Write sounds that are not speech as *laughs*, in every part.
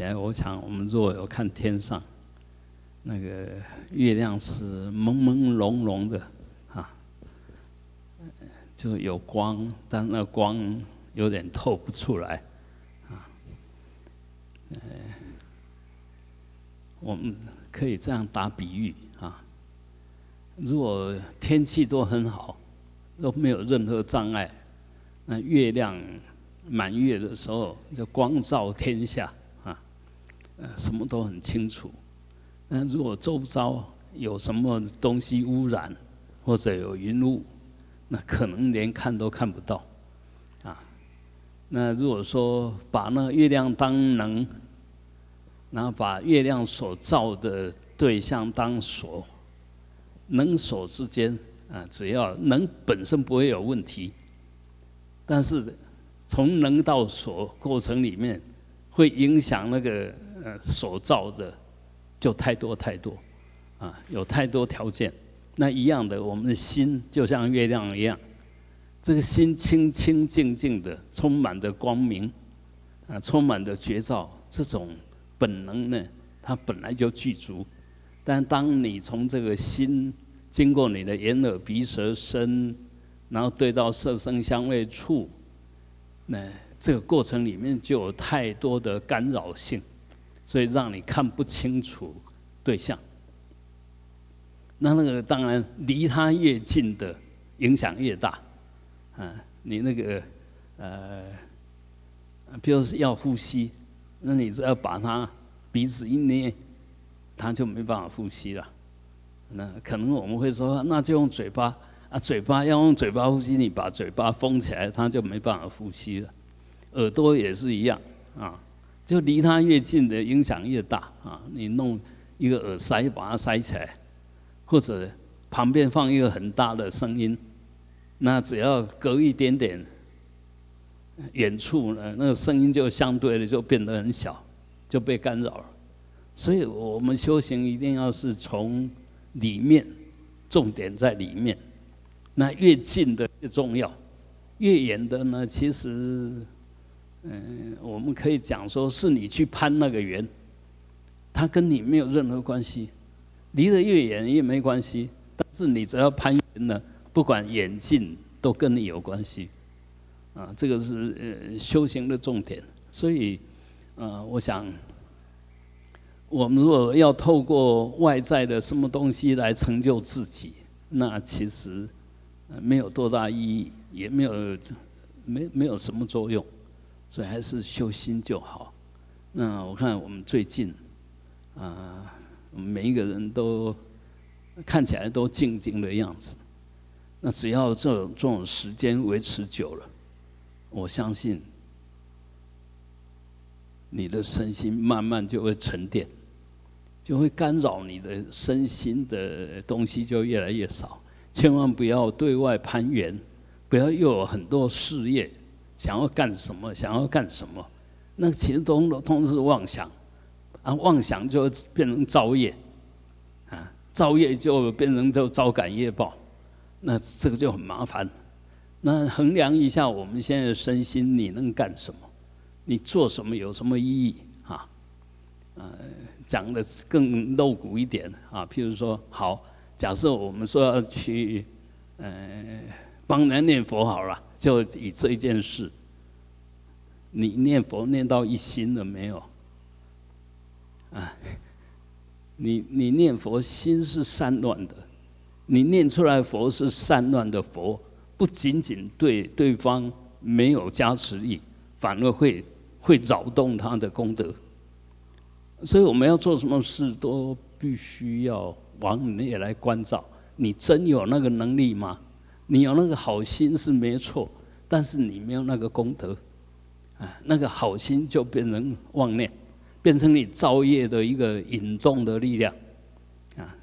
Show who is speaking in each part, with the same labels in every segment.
Speaker 1: 来，我想我们如果有看天上那个月亮是朦朦胧胧的啊，就有光，但那光有点透不出来啊。呃，我们可以这样打比喻啊，如果天气都很好，都没有任何障碍，那月亮满月的时候就光照天下。呃，什么都很清楚。那如果周遭有什么东西污染，或者有云雾，那可能连看都看不到。啊，那如果说把那月亮当能，然后把月亮所照的对象当所，能所之间啊，只要能本身不会有问题，但是从能到所过程里面，会影响那个。呃，所造的就太多太多，啊，有太多条件。那一样的，我们的心就像月亮一样，这个心清清净净的，充满着光明，啊，充满着觉照。这种本能呢，它本来就具足。但当你从这个心经过你的眼耳鼻舌身，然后对到色声香味触，那这个过程里面就有太多的干扰性。所以让你看不清楚对象，那那个当然离他越近的影响越大，啊，你那个呃，比如是要呼吸，那你只要把他鼻子一捏，他就没办法呼吸了。那可能我们会说，那就用嘴巴啊，嘴巴要用嘴巴呼吸，你把嘴巴封起来，他就没办法呼吸了。耳朵也是一样啊。就离他越近的影响越大啊！你弄一个耳塞把它塞起来，或者旁边放一个很大的声音，那只要隔一点点远处呢，那个声音就相对的就变得很小，就被干扰了。所以我们修行一定要是从里面，重点在里面。那越近的越重要，越远的呢，其实。嗯，我们可以讲说是你去攀那个缘，它跟你没有任何关系，离得越远也没关系。但是你只要攀缘呢，不管远近都跟你有关系，啊，这个是呃修行的重点。所以，呃，我想，我们如果要透过外在的什么东西来成就自己，那其实没有多大意义，也没有没没有什么作用。所以还是修心就好。那我看我们最近，啊，每一个人都看起来都静静的样子。那只要这种这种时间维持久了，我相信你的身心慢慢就会沉淀，就会干扰你的身心的东西就越来越少。千万不要对外攀缘，不要又有很多事业。想要干什么？想要干什么？那其实都都通是妄想，啊，妄想就变成造业，啊，造业就变成就招感业报，那这个就很麻烦。那衡量一下我们现在身心，你能干什么？你做什么有什么意义？啊，呃，讲的更露骨一点啊，譬如说，好，假设我们说要去，呃，帮人念佛好了。就以这一件事，你念佛念到一心了没有？啊，你你念佛心是散乱的，你念出来佛是散乱的佛，不仅仅对对方没有加持力，反而会会扰动他的功德。所以我们要做什么事都必须要往内来关照，你真有那个能力吗？你有那个好心是没错，但是你没有那个功德，啊，那个好心就变成妄念，变成你造业的一个引动的力量，啊，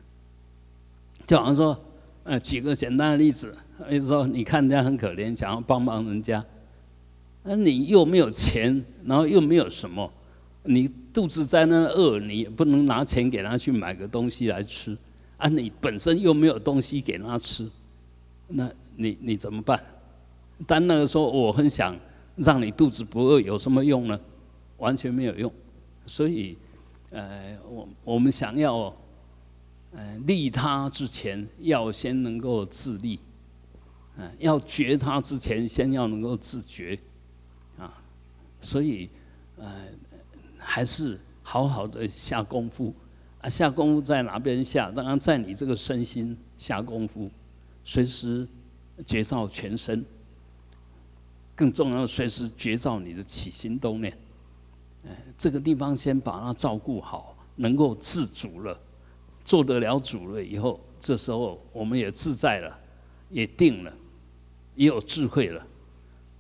Speaker 1: 就好像说，呃，举个简单的例子，比如说，你看人家很可怜，想要帮帮人家，那你又没有钱，然后又没有什么，你肚子在那饿，你也不能拿钱给他去买个东西来吃，啊，你本身又没有东西给他吃。那你你怎么办？但那个时候我很想让你肚子不饿，有什么用呢？完全没有用，所以，呃，我我们想要，呃，利他之前，要先能够自立，嗯，要觉他之前，先要能够自觉，啊，所以，呃，还是好好的下功夫，啊，下功夫在哪边下？当然在你这个身心下功夫，随时觉照全身，更重要的，随时觉照你的起心动念。这个地方先把它照顾好，能够自主了，做得了主了以后，这时候我们也自在了，也定了，也有智慧了，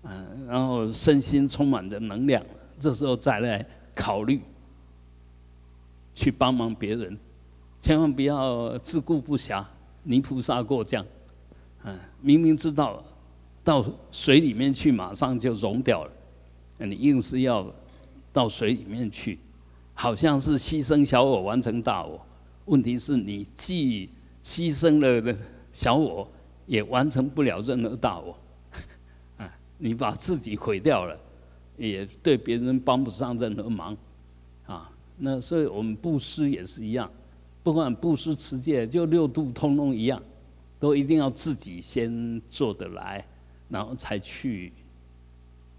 Speaker 1: 嗯，然后身心充满着能量，这时候再来考虑去帮忙别人，千万不要自顾不暇，泥菩萨过江，嗯，明明知道到水里面去马上就溶掉了，你硬是要。到水里面去，好像是牺牲小我完成大我。问题是你既牺牲了小我，也完成不了任何大我。*laughs* 啊，你把自己毁掉了，也对别人帮不上任何忙。啊，那所以我们布施也是一样，不管布施持戒，就六度通通一样，都一定要自己先做得来，然后才去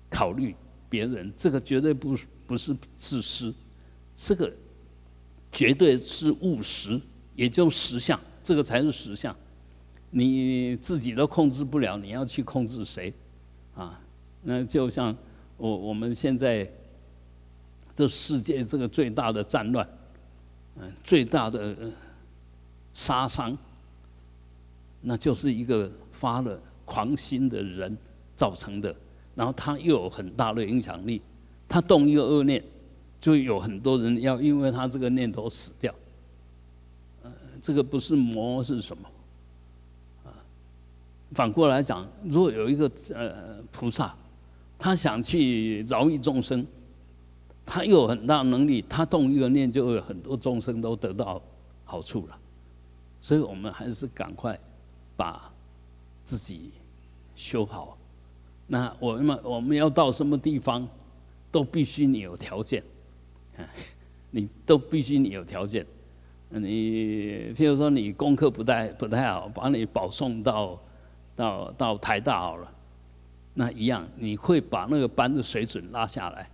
Speaker 1: 考虑别人。这个绝对不。不是自私，这个绝对是务实，也就实相，这个才是实相。你自己都控制不了，你要去控制谁？啊，那就像我我们现在这世界这个最大的战乱，嗯，最大的杀伤，那就是一个发了狂心的人造成的，然后他又有很大的影响力。他动一个恶念，就有很多人要因为他这个念头死掉。呃，这个不是魔是什么？啊，反过来讲，如果有一个呃菩萨，他想去饶益众生，他又有很大能力，他动一个念，就有很多众生都得到好处了。所以我们还是赶快把自己修好。那我们我们要到什么地方？都必须你有条件，你都必须你有条件。你譬如说你功课不太不太好，把你保送到到到台大好了，那一样你会把那个班的水准拉下来。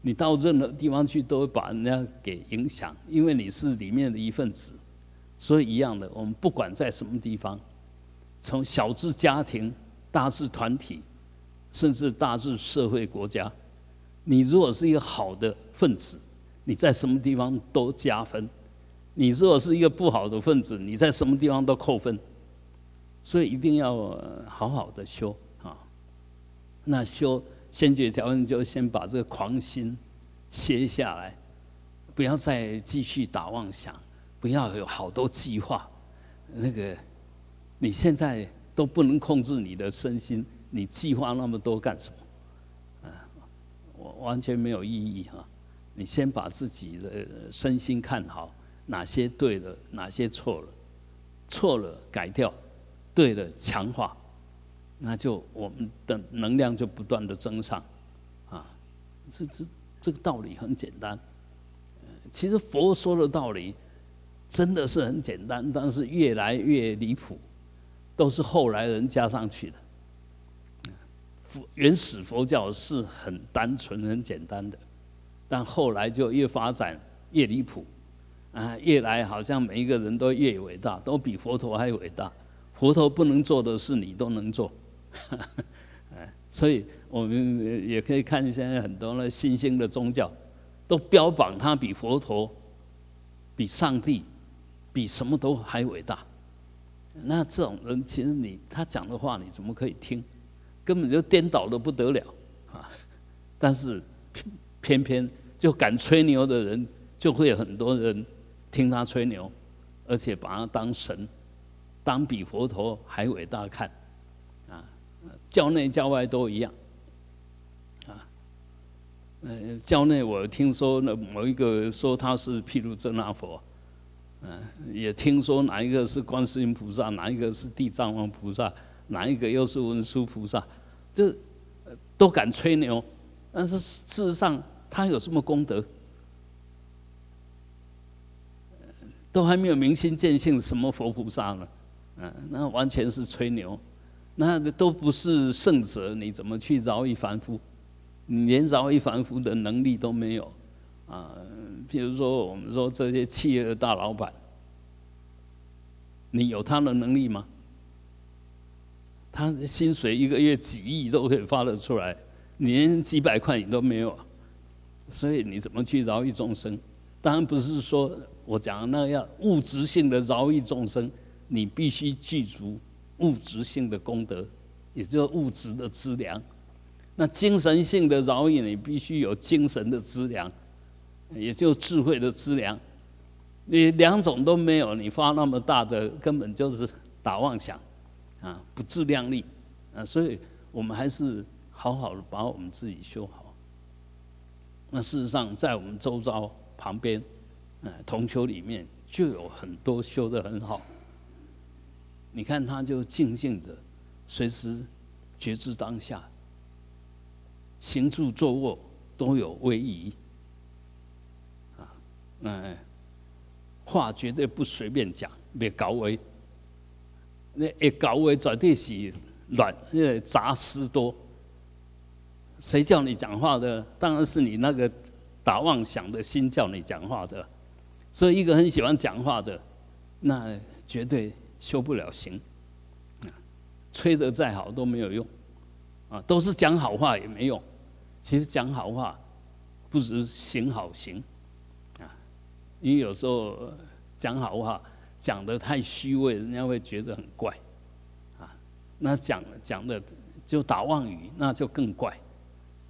Speaker 1: 你到任何地方去都会把人家给影响，因为你是里面的一份子。所以一样的，我们不管在什么地方，从小至家庭，大至团体。甚至大至社会国家，你如果是一个好的分子，你在什么地方都加分；你如果是一个不好的分子，你在什么地方都扣分。所以一定要好好的修啊！那修先决条件就先把这个狂心歇下来，不要再继续打妄想，不要有好多计划。那个你现在都不能控制你的身心。你计划那么多干什么？啊，我完全没有意义哈！你先把自己的身心看好，哪些对了，哪些错了，错了改掉，对了强化，那就我们的能量就不断的增上，啊，这这这个道理很简单。其实佛说的道理真的是很简单，但是越来越离谱，都是后来人加上去的。佛原始佛教是很单纯、很简单的，但后来就越发展越离谱，啊，越来好像每一个人都越伟大，都比佛陀还伟大。佛陀不能做的事，你都能做，*laughs* 哎，所以我们也可以看现在很多的新兴的宗教，都标榜他比佛陀、比上帝、比什么都还伟大。那这种人，其实你他讲的话，你怎么可以听？根本就颠倒的不得了啊！但是偏偏就敢吹牛的人，就会有很多人听他吹牛，而且把他当神，当比佛陀还伟大看啊！教内教外都一样啊！呃，教内我听说那某一个说他是毗卢遮那佛，嗯，也听说哪一个是观世音菩萨，哪一个是地藏王菩萨。哪一个又是文殊菩萨？这都敢吹牛，但是事实上他有什么功德？都还没有明心见性，什么佛菩萨呢？嗯，那完全是吹牛，那都不是圣者，你怎么去饶一凡夫？你连饶一凡夫的能力都没有啊！譬如说，我们说这些企业的大老板，你有他的能力吗？他薪水一个月几亿都可以发得出来，你连几百块你都没有，所以你怎么去饶益众生？当然不是说我讲那样物质性的饶益众生，你必须具足物质性的功德，也就是物质的资粮。那精神性的饶益，你必须有精神的资粮，也就智慧的资粮。你两种都没有，你发那么大的，根本就是打妄想。啊，不自量力，啊，所以我们还是好好的把我们自己修好。那事实上，在我们周遭旁边，呃，同修里面就有很多修的很好。你看，他就静静的，随时觉知当下，行住坐卧都有威仪，那话绝对不随便讲，别搞为。那一搞话绝对是乱，因为杂事多。谁叫你讲话的？当然是你那个打妄想的心叫你讲话的。所以，一个很喜欢讲话的，那绝对修不了行。吹得再好都没有用，啊，都是讲好话也没用。其实讲好话，不止行好行，因为有时候讲好话。讲的太虚伪，人家会觉得很怪，啊，那讲讲的就打妄语，那就更怪，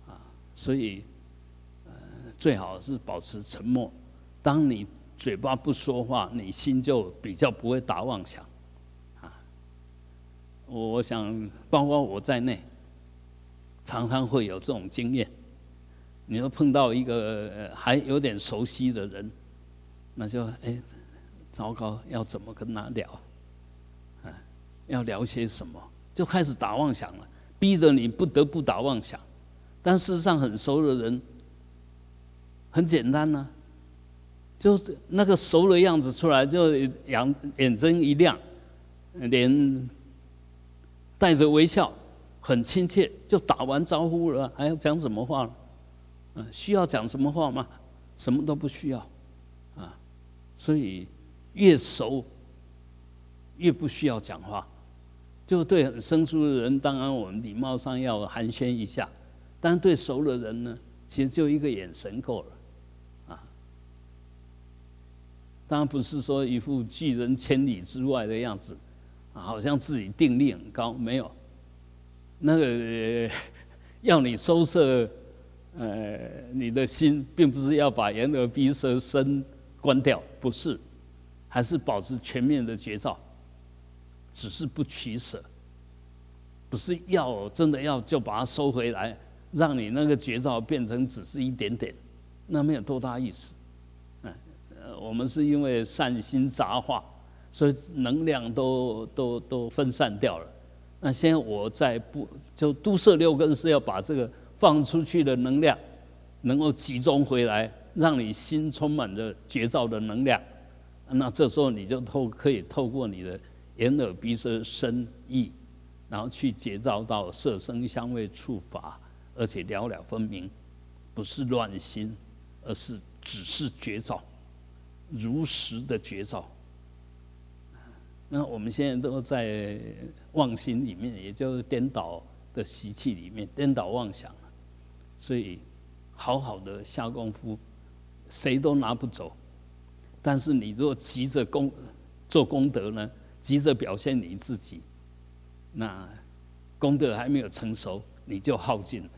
Speaker 1: 啊，所以，呃，最好是保持沉默。当你嘴巴不说话，你心就比较不会打妄想，啊，我想包括我在内，常常会有这种经验。你说碰到一个还有点熟悉的人，那就哎。糟糕，要怎么跟他聊？啊，要聊些什么？就开始打妄想了，逼着你不得不打妄想。但事实上，很熟的人很简单呢，就是那个熟的样子出来，就眼眼睁一亮，脸带着微笑，很亲切，就打完招呼了，还要讲什么话？嗯，需要讲什么话吗？什么都不需要，所以。越熟，越不需要讲话。就对很生疏的人，当然我们礼貌上要寒暄一下；但对熟的人呢，其实就一个眼神够了。啊，当然不是说一副拒人千里之外的样子，啊，好像自己定力很高。没有，那个 *laughs* 要你收摄，呃，你的心，并不是要把眼耳鼻舌身关掉，不是。还是保持全面的觉照，只是不取舍，不是要真的要就把它收回来，让你那个觉照变成只是一点点，那没有多大意思。嗯，我们是因为善心杂化，所以能量都都都分散掉了。那现在我在不就都摄六根是要把这个放出去的能量，能够集中回来，让你心充满着觉照的能量。那这时候你就透可以透过你的眼耳鼻舌身意，然后去结造到色声香味触法，而且了了分明，不是乱心，而是只是觉照，如实的觉照。那我们现在都在妄心里面，也就是颠倒的习气里面，颠倒妄想，所以好好的下功夫，谁都拿不走。但是你如果急着功做功德呢，急着表现你自己，那功德还没有成熟，你就耗尽了。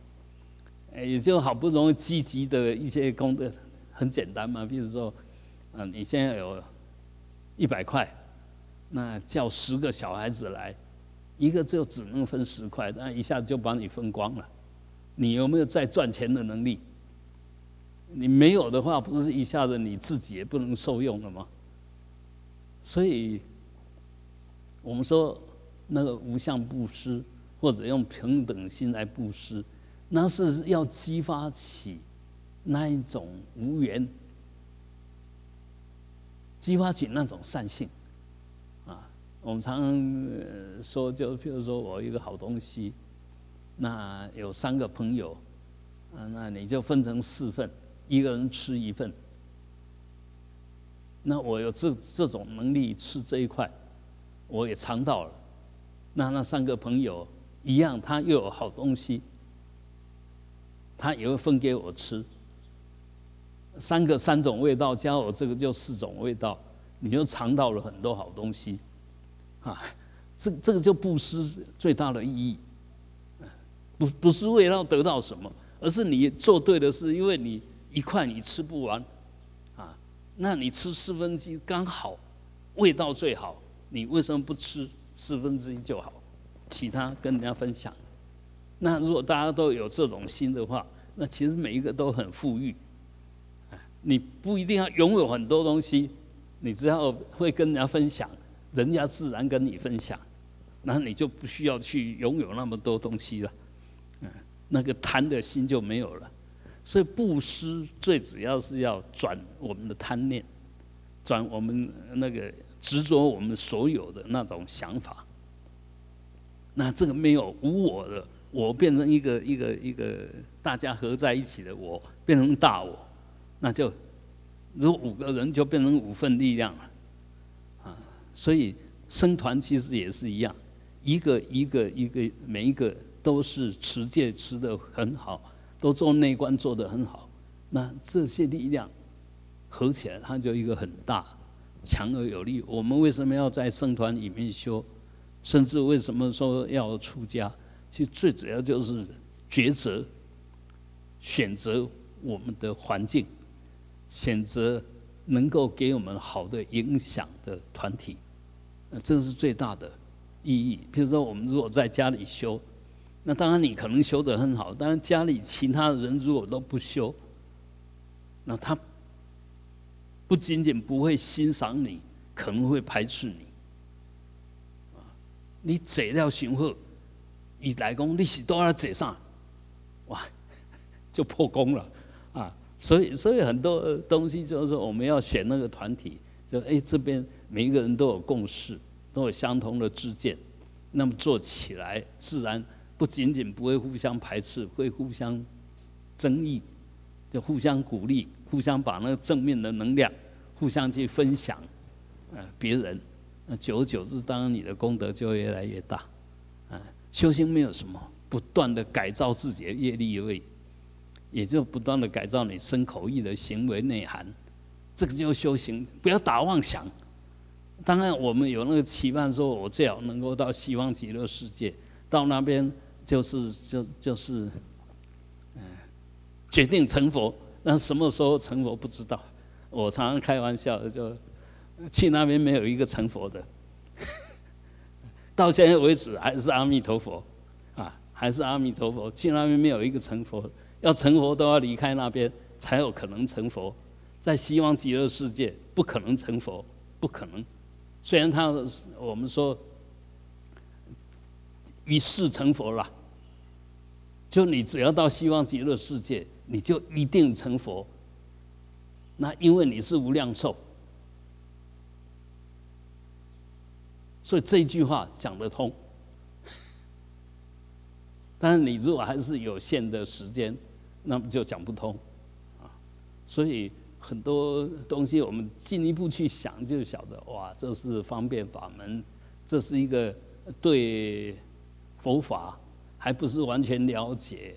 Speaker 1: 也就好不容易积极的一些功德，很简单嘛。比如说，啊，你现在有一百块，那叫十个小孩子来，一个就只能分十块，那一下子就把你分光了。你有没有再赚钱的能力？你没有的话，不是一下子你自己也不能受用了吗？所以，我们说那个无相布施，或者用平等心来布施，那是要激发起那一种无缘，激发起那种善性，啊，我们常常说，就譬如说我一个好东西，那有三个朋友，啊，那你就分成四份，一个人吃一份，那我有这这种能力吃这一块，我也尝到了，那那三个朋友一样，他又有好东西，他也会分给我吃。三个三种味道加我这个就四种味道，你就尝到了很多好东西，啊，这这个就布施最大的意义，不不是为了得到什么，而是你做对的事，因为你一块你吃不完，啊，那你吃四分之一刚好，味道最好，你为什么不吃四分之一就好，其他跟人家分享？那如果大家都有这种心的话，那其实每一个都很富裕。你不一定要拥有很多东西，你只要会跟人家分享，人家自然跟你分享，那你就不需要去拥有那么多东西了，嗯，那个贪的心就没有了。所以布施最主要是要转我们的贪念，转我们那个执着我们所有的那种想法。那这个没有无我的，我变成一个一个一个大家合在一起的我，变成大我。那就，如果五个人就变成五份力量了，啊，所以生团其实也是一样，一个一个一个每一个都是持戒持的很好，都做内观做得很好，那这些力量合起来，它就一个很大、强而有力。我们为什么要在生团里面修？甚至为什么说要出家？其实最主要就是抉择、选择我们的环境。选择能够给我们好的影响的团体，那这是最大的意义。比如说，我们如果在家里修，那当然你可能修得很好，但是家里其他人如果都不修，那他不仅仅不会欣赏你，可能会排斥你。你坐了上好，伊来讲你是都要坐上，哇，*laughs* 就破功了啊。所以，所以很多东西就是说，我们要选那个团体，就哎，这边每一个人都有共识，都有相同的知见，那么做起来自然不仅仅不会互相排斥，会互相争议，就互相鼓励，互相把那个正面的能量互相去分享，呃，别人，那久而久之，当然你的功德就越来越大，啊，修行没有什么，不断的改造自己的业力而已。也就不断的改造你身口意的行为内涵，这个就修行，不要打妄想。当然，我们有那个期盼，说我最好能够到西方极乐世界，到那边就是就就是，嗯，决定成佛。那什么时候成佛不知道。我常常开玩笑，就去那边没有一个成佛的。*laughs* 到现在为止还是阿弥陀佛，啊，还是阿弥陀佛。去那边没有一个成佛。要成佛都要离开那边，才有可能成佛。在西方极乐世界不可能成佛，不可能。虽然他我们说一世成佛了，就你只要到西方极乐世界，你就一定成佛。那因为你是无量寿，所以这句话讲得通。但是你如果还是有限的时间。那么就讲不通，啊，所以很多东西我们进一步去想，就晓得哇，这是方便法门，这是一个对佛法还不是完全了解，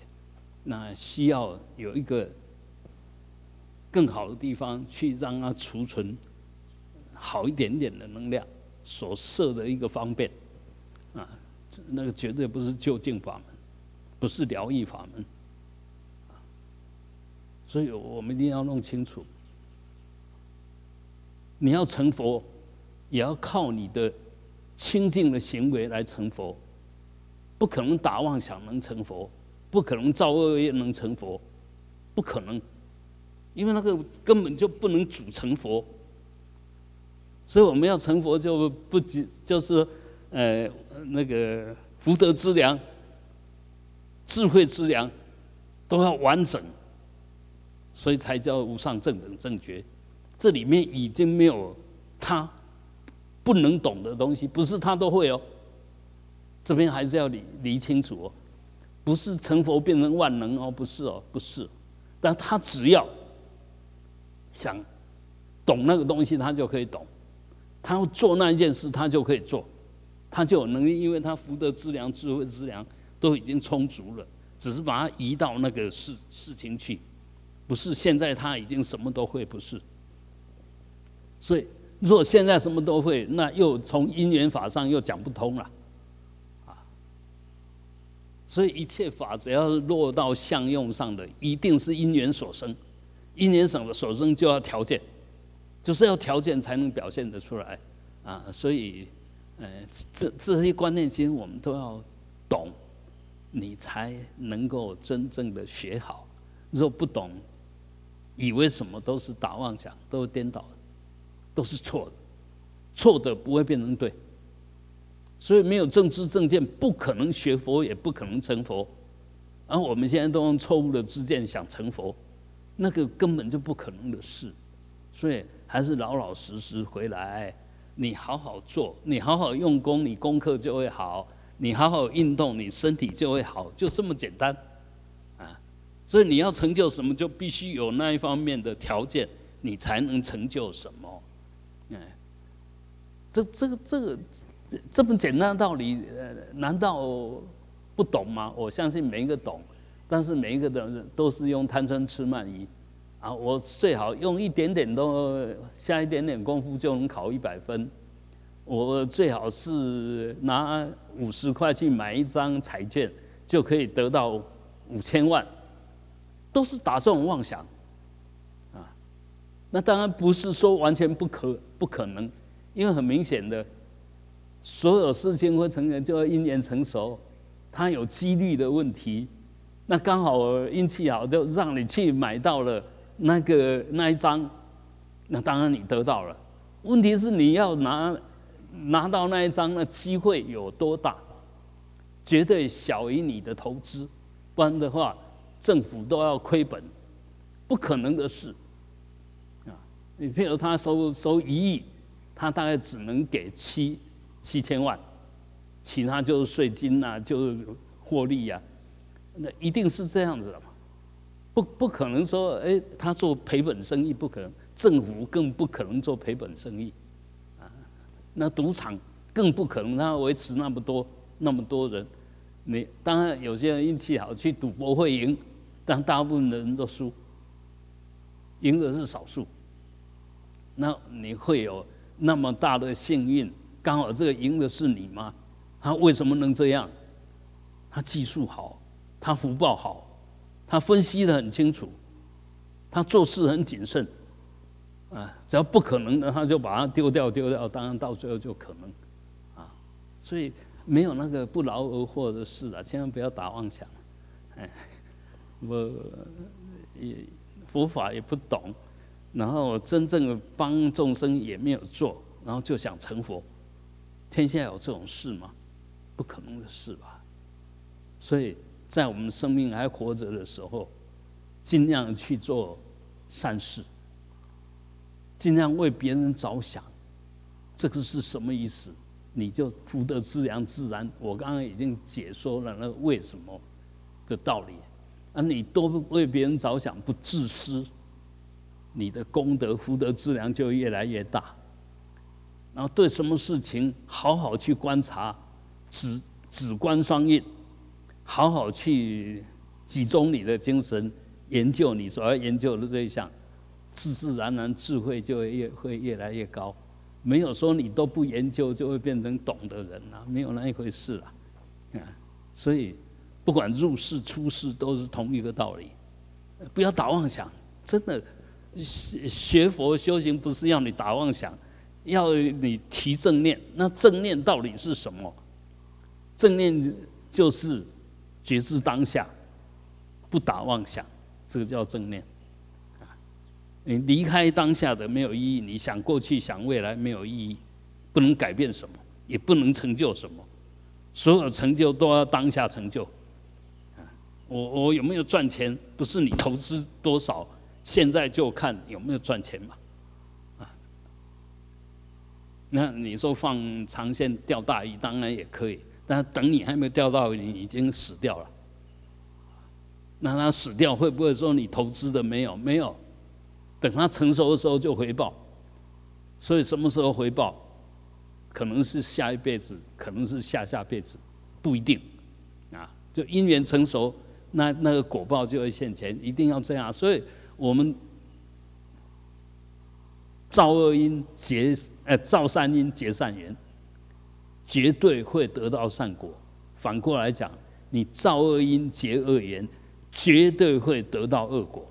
Speaker 1: 那需要有一个更好的地方去让它储存好一点点的能量，所设的一个方便，啊，那个绝对不是究竟法门，不是疗愈法门。所以我们一定要弄清楚，你要成佛，也要靠你的清净的行为来成佛，不可能打妄想能成佛，不可能造恶业能成佛，不可能，因为那个根本就不能组成佛。所以我们要成佛，就不仅就是呃那个福德之粮、智慧之粮都要完整。所以才叫无上正等正觉。这里面已经没有他不能懂的东西，不是他都会哦。这边还是要理理清楚哦，不是成佛变成万能哦，不是哦，不是。但他只要想懂那个东西，他就可以懂；他要做那一件事，他就可以做，他就有能力，因为他福德资粮、智慧资粮都已经充足了，只是把它移到那个事事情去，不是现在他已经什么都会，不是。所以，如果现在什么都会，那又从因缘法上又讲不通了，所以一切法只要落到相用上的，一定是因缘所生，因缘所所生就要条件，就是要条件才能表现得出来，啊！所以，呃，这这些观念其实我们都要懂，你才能够真正的学好。若不懂，以为什么都是打妄想，都是颠倒。都是错的，错的不会变成对，所以没有正知正见，不可能学佛，也不可能成佛。而我们现在都用错误的知见想成佛，那个根本就不可能的事。所以还是老老实实回来，你好好做，你好好用功，你功课就会好；你好好运动，你身体就会好，就这么简单啊！所以你要成就什么，就必须有那一方面的条件，你才能成就什么。哎，这这个这个这么简单的道理，呃，难道不懂吗？我相信每一个懂，但是每一个的都是用贪嗔痴慢疑啊。我最好用一点点都下一点点功夫就能考一百分。我最好是拿五十块去买一张彩券，就可以得到五千万，都是打这种妄想啊。那当然不是说完全不可不可能，因为很明显的，所有事情会成人就要因缘成熟，它有几率的问题。那刚好运气好，就让你去买到了那个那一张，那当然你得到了。问题是你要拿拿到那一张，那机会有多大？绝对小于你的投资，不然的话，政府都要亏本，不可能的事啊。你譬如他收收一亿，他大概只能给七七千万，其他就是税金呐，就是获利呀，那一定是这样子的嘛？不不可能说，哎，他做赔本生意不可能，政府更不可能做赔本生意，啊，那赌场更不可能，他维持那么多那么多人，你当然有些人运气好去赌博会赢，但大部分的人都输，赢的是少数。那你会有那么大的幸运？刚好这个赢的是你吗？他为什么能这样？他技术好，他福报好，他分析的很清楚，他做事很谨慎，啊，只要不可能的，他就把它丢掉丢掉，当然到最后就可能，啊，所以没有那个不劳而获的事啊，千万不要打妄想，哎，我也佛法也不懂。然后真正帮众生也没有做，然后就想成佛，天下有这种事吗？不可能的事吧。所以在我们生命还活着的时候，尽量去做善事，尽量为别人着想。这个是什么意思？你就福德自然自然。我刚刚已经解说了那为什么的道理。啊，你多为别人着想，不自私。你的功德福德质量就越来越大，然后对什么事情好好去观察，只只观双运，好好去集中你的精神研究你所要研究的对象，自自然然智慧就会越会越来越高。没有说你都不研究就会变成懂的人啊，没有那一回事啊。啊，所以不管入世出世都是同一个道理，不要打妄想，真的。学学佛修行不是要你打妄想，要你提正念。那正念到底是什么？正念就是觉知当下，不打妄想，这个叫正念。你离开当下的没有意义，你想过去想未来没有意义，不能改变什么，也不能成就什么。所有成就都要当下成就。我我有没有赚钱？不是你投资多少。现在就看有没有赚钱嘛，那你说放长线钓大鱼当然也可以，但等你还没有钓到，你已经死掉了。那它死掉会不会说你投资的没有？没有，等它成熟的时候就回报。所以什么时候回报，可能是下一辈子，可能是下下辈子，不一定。啊，就因缘成熟，那那个果报就会现前，一定要这样。所以我们造恶因结，呃，造善因结善缘，绝对会得到善果。反过来讲，你造恶因结恶缘。绝对会得到恶果，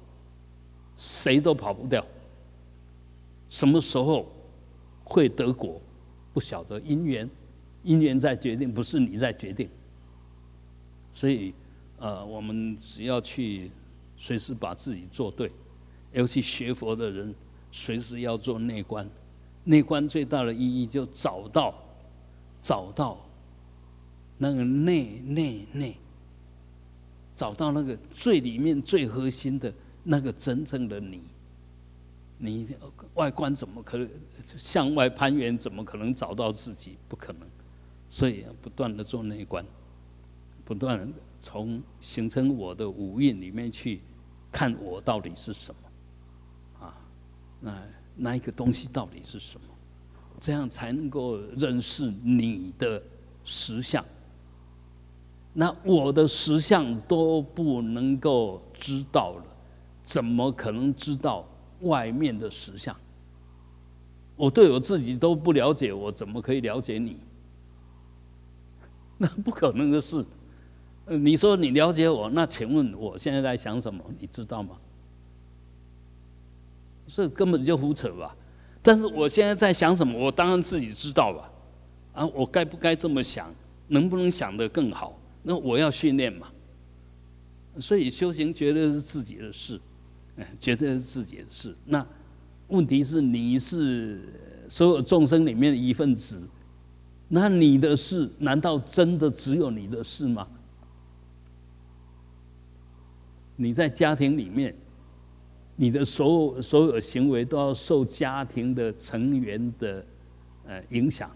Speaker 1: 谁都跑不掉。什么时候会得果，不晓得因缘，因缘在决定，不是你在决定。所以，呃，我们只要去随时把自己做对，尤其学佛的人，随时要做内观。内观最大的意义就找到，找到那个内内内。找到那个最里面最核心的那个真正的你，你外观怎么可能向外攀援？怎么可能找到自己？不可能。所以不断的做内观，不断从形成我的五蕴里面去看我到底是什么，那那一个东西到底是什么？这样才能够认识你的实相。那我的实相都不能够知道了，怎么可能知道外面的实相？我对我自己都不了解，我怎么可以了解你？那不可能的事。你说你了解我，那请问我现在在想什么？你知道吗？这根本就胡扯吧！但是我现在在想什么？我当然自己知道吧。啊，我该不该这么想？能不能想得更好？那我要训练嘛，所以修行绝对是自己的事，嗯，绝对是自己的事。那问题是你是所有众生里面的一份子，那你的事难道真的只有你的事吗？你在家庭里面，你的所有所有行为都要受家庭的成员的呃影响。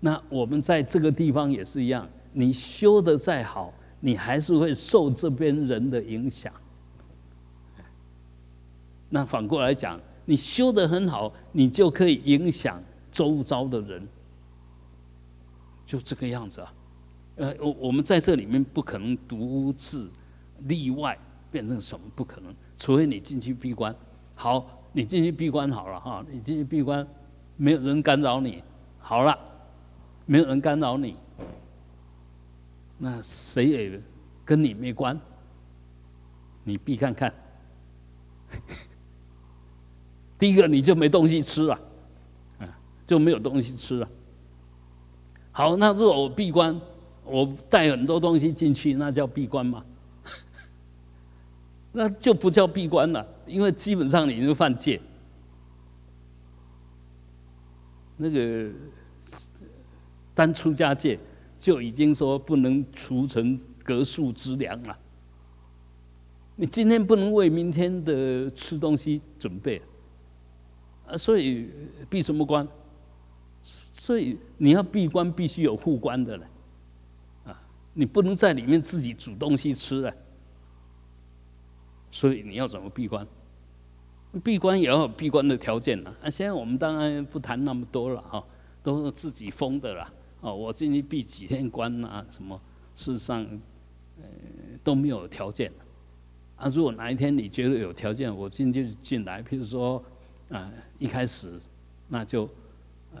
Speaker 1: 那我们在这个地方也是一样。你修的再好，你还是会受这边人的影响。那反过来讲，你修的很好，你就可以影响周遭的人，就这个样子啊。呃，我我们在这里面不可能独自例外变成什么，不可能，除非你进去闭关。好，你进去闭关好了哈，你进去闭关，没有人干扰你，好了，没有人干扰你。那谁也跟你没关，你闭看看。*laughs* 第一个你就没东西吃了，啊，就没有东西吃了。好，那如果我闭关，我带很多东西进去，那叫闭关吗？那就不叫闭关了，因为基本上你就犯戒。那个单出家戒。就已经说不能储存隔数之粮了。你今天不能为明天的吃东西准备，啊，所以闭什么关？所以你要闭关必须有护关的了，啊，你不能在里面自己煮东西吃了。所以你要怎么闭关？闭关也要有闭关的条件了。啊，现在我们当然不谈那么多了哈，都是自己封的了。哦，我进去闭几天关啊？什么？事实上，呃，都没有条件。啊，如果哪一天你觉得有条件，我进去进来，譬如说，啊，一开始那就，呃，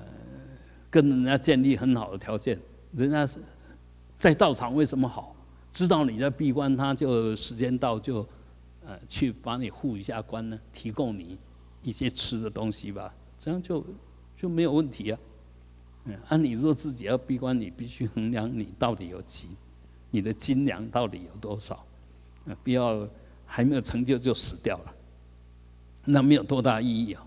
Speaker 1: 跟人家建立很好的条件，人家是在道场为什么好？知道你在闭关，他就时间到就，呃，去帮你护一下关呢，提供你一些吃的东西吧，这样就就没有问题啊。啊，你若自己要闭关，你必须衡量你到底有几，你的斤粮到底有多少，啊，不要还没有成就就死掉了，那没有多大意义啊，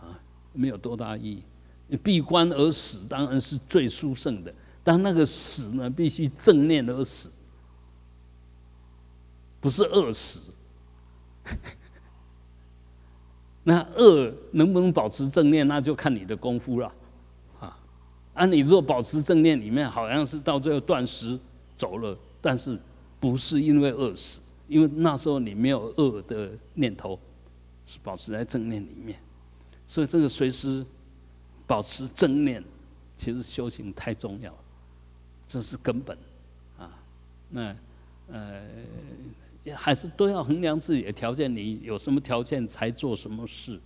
Speaker 1: 啊，没有多大意义。你闭关而死当然是最殊胜的，但那个死呢，必须正念而死，不是饿死。*laughs* 那恶能不能保持正念，那就看你的功夫了，啊，啊，你若保持正念，里面好像是到最后断食走了，但是不是因为饿死，因为那时候你没有恶的念头，是保持在正念里面，所以这个随时保持正念，其实修行太重要了，这是根本，啊，那呃。也还是都要衡量自己的条件，你有什么条件才做什么事，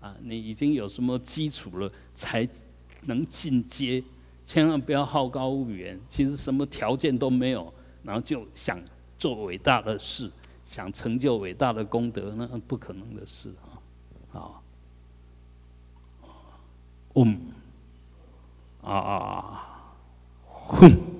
Speaker 1: 啊，你已经有什么基础了才能进阶，千万不要好高骛远。其实什么条件都没有，然后就想做伟大的事，想成就伟大的功德，那不可能的事啊！啊，嗯，啊啊啊，哼。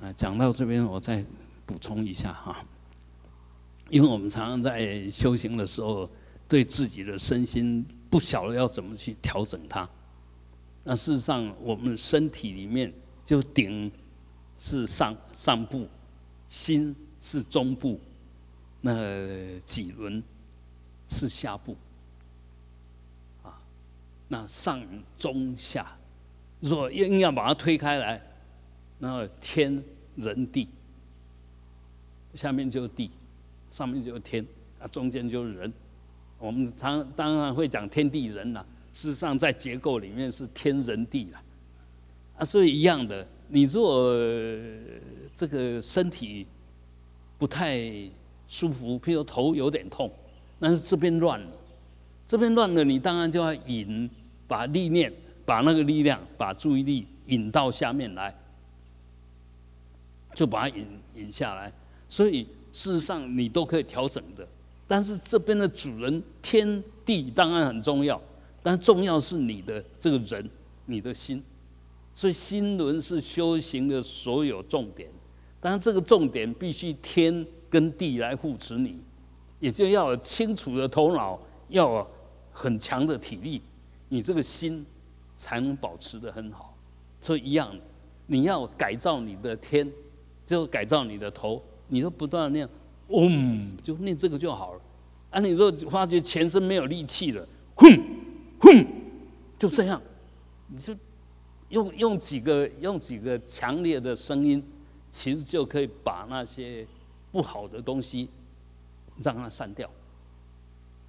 Speaker 1: 啊，讲到这边，我再补充一下哈，因为我们常常在修行的时候，对自己的身心不晓得要怎么去调整它。那事实上，我们身体里面就顶是上上部，心是中部，那脊轮是下部，啊，那上中下，若硬要把它推开来。那天人地，下面就是地，上面就是天，啊，中间就是人。我们常当然会讲天地人了，事实上在结构里面是天人地了，啊，所以一样的。你如果这个身体不太舒服，譬如头有点痛，但是这边乱了，这边乱了，你当然就要引，把力念，把那个力量，把注意力引到下面来。就把它引引下来，所以事实上你都可以调整的。但是这边的主人天地当然很重要，但重要是你的这个人，你的心。所以心轮是修行的所有重点。当然这个重点必须天跟地来护持你，也就要有清楚的头脑，要有很强的体力，你这个心才能保持的很好。所以一样，你要改造你的天。就改造你的头，你就不断的念，嗡，就念这个就好了。啊，你说发觉全身没有力气了，哼，哼，就这样，你就用用几个用几个强烈的声音，其实就可以把那些不好的东西让它散掉。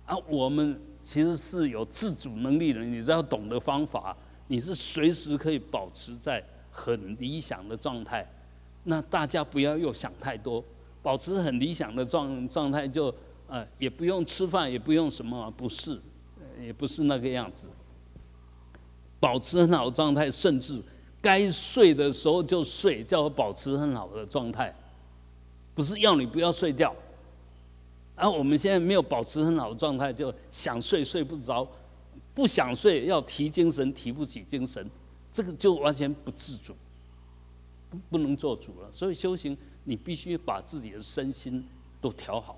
Speaker 1: 啊，我们其实是有自主能力的，你只要懂得方法，你是随时可以保持在很理想的状态。那大家不要又想太多，保持很理想的状状态，就呃也不用吃饭，也不用什么，不是，也不是那个样子。保持很好的状态，甚至该睡的时候就睡，叫我保持很好的状态，不是要你不要睡觉。而我们现在没有保持很好的状态，就想睡睡不着，不想睡要提精神提不起精神，这个就完全不自主。不能做主了，所以修行你必须把自己的身心都调好，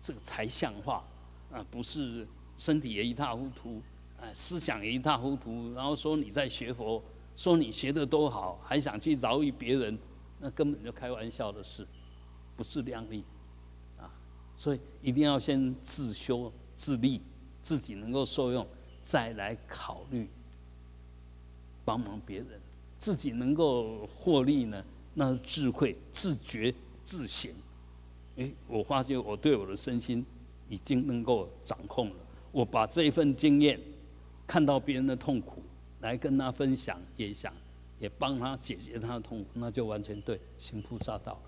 Speaker 1: 这个才像话啊！不是身体也一塌糊涂，哎，思想也一塌糊涂，然后说你在学佛，说你学的都好，还想去饶益别人，那根本就开玩笑的事，不是量力啊！所以一定要先自修自立，自己能够受用，再来考虑帮忙别人。自己能够获利呢？那是智慧、自觉、自省。诶，我发现我对我的身心已经能够掌控了。我把这一份经验，看到别人的痛苦，来跟他分享，也想也帮他解决他的痛苦，那就完全对，行菩萨道了。